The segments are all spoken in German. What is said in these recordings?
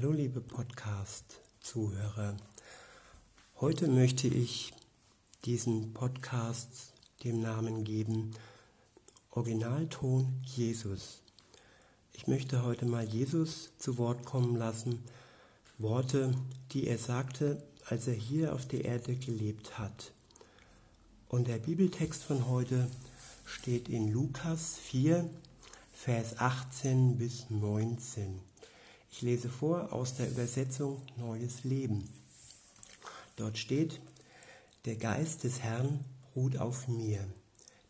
Hallo liebe Podcast-Zuhörer. Heute möchte ich diesen Podcast dem Namen geben Originalton Jesus. Ich möchte heute mal Jesus zu Wort kommen lassen. Worte, die er sagte, als er hier auf der Erde gelebt hat. Und der Bibeltext von heute steht in Lukas 4, Vers 18 bis 19. Ich lese vor aus der Übersetzung Neues Leben. Dort steht, der Geist des Herrn ruht auf mir,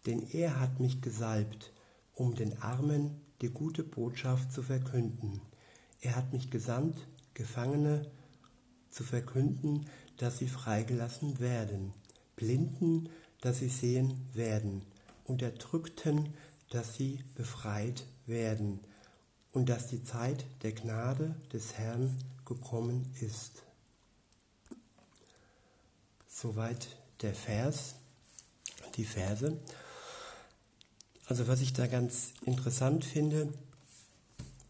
denn er hat mich gesalbt, um den Armen die gute Botschaft zu verkünden. Er hat mich gesandt, Gefangene zu verkünden, dass sie freigelassen werden, Blinden, dass sie sehen werden, Unterdrückten, dass sie befreit werden und dass die Zeit der Gnade des Herrn gekommen ist. Soweit der Vers, die Verse. Also was ich da ganz interessant finde,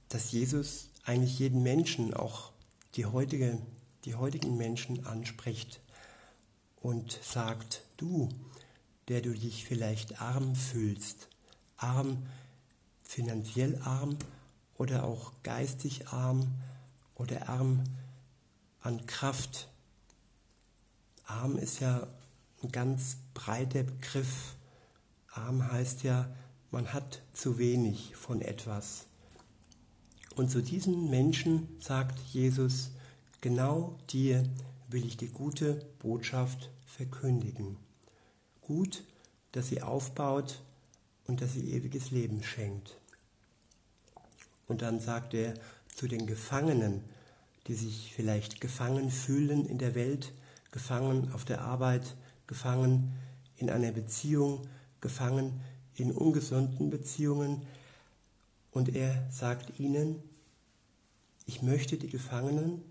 dass Jesus eigentlich jeden Menschen, auch die, heutige, die heutigen Menschen anspricht und sagt, du, der du dich vielleicht arm fühlst, arm, finanziell arm, oder auch geistig arm oder arm an Kraft. Arm ist ja ein ganz breiter Begriff. Arm heißt ja, man hat zu wenig von etwas. Und zu diesen Menschen sagt Jesus, genau dir will ich die gute Botschaft verkündigen. Gut, dass sie aufbaut und dass sie ewiges Leben schenkt. Und dann sagt er zu den Gefangenen, die sich vielleicht gefangen fühlen in der Welt, gefangen auf der Arbeit, gefangen in einer Beziehung, gefangen in ungesunden Beziehungen. Und er sagt ihnen, ich möchte die Gefangenen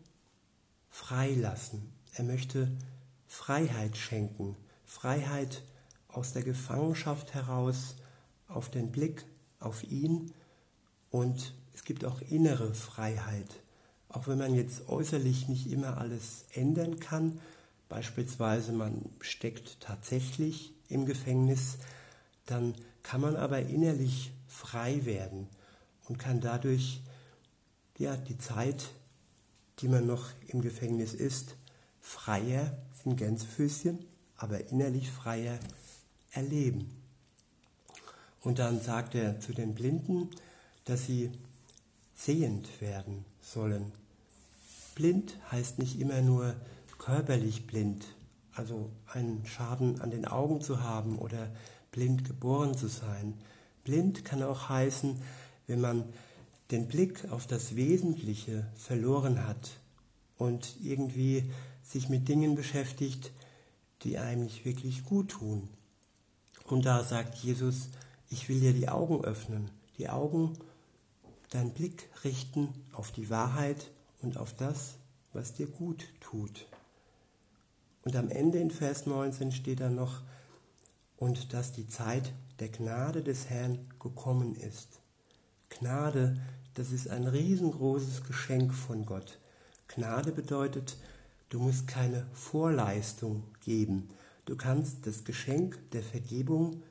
freilassen. Er möchte Freiheit schenken, Freiheit aus der Gefangenschaft heraus, auf den Blick auf ihn und es gibt auch innere Freiheit. Auch wenn man jetzt äußerlich nicht immer alles ändern kann, beispielsweise man steckt tatsächlich im Gefängnis, dann kann man aber innerlich frei werden und kann dadurch ja, die Zeit, die man noch im Gefängnis ist, freier in Gänsefüßchen, aber innerlich freier erleben. Und dann sagt er zu den Blinden, dass sie sehend werden sollen. Blind heißt nicht immer nur körperlich blind, also einen Schaden an den Augen zu haben oder blind geboren zu sein. Blind kann auch heißen, wenn man den Blick auf das Wesentliche verloren hat und irgendwie sich mit Dingen beschäftigt, die einem nicht wirklich gut tun. Und da sagt Jesus, ich will dir die Augen öffnen, die Augen deinen Blick richten auf die Wahrheit und auf das, was dir gut tut. Und am Ende in Vers 19 steht dann noch, und dass die Zeit der Gnade des Herrn gekommen ist. Gnade, das ist ein riesengroßes Geschenk von Gott. Gnade bedeutet, du musst keine Vorleistung geben. Du kannst das Geschenk der Vergebung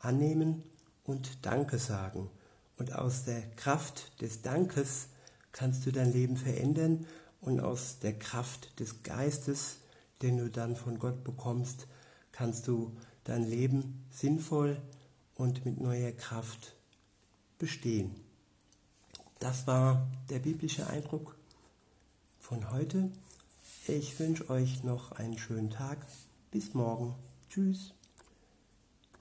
annehmen und Danke sagen. Und aus der Kraft des Dankes kannst du dein Leben verändern und aus der Kraft des Geistes, den du dann von Gott bekommst, kannst du dein Leben sinnvoll und mit neuer Kraft bestehen. Das war der biblische Eindruck von heute. Ich wünsche euch noch einen schönen Tag. Bis morgen. Tschüss.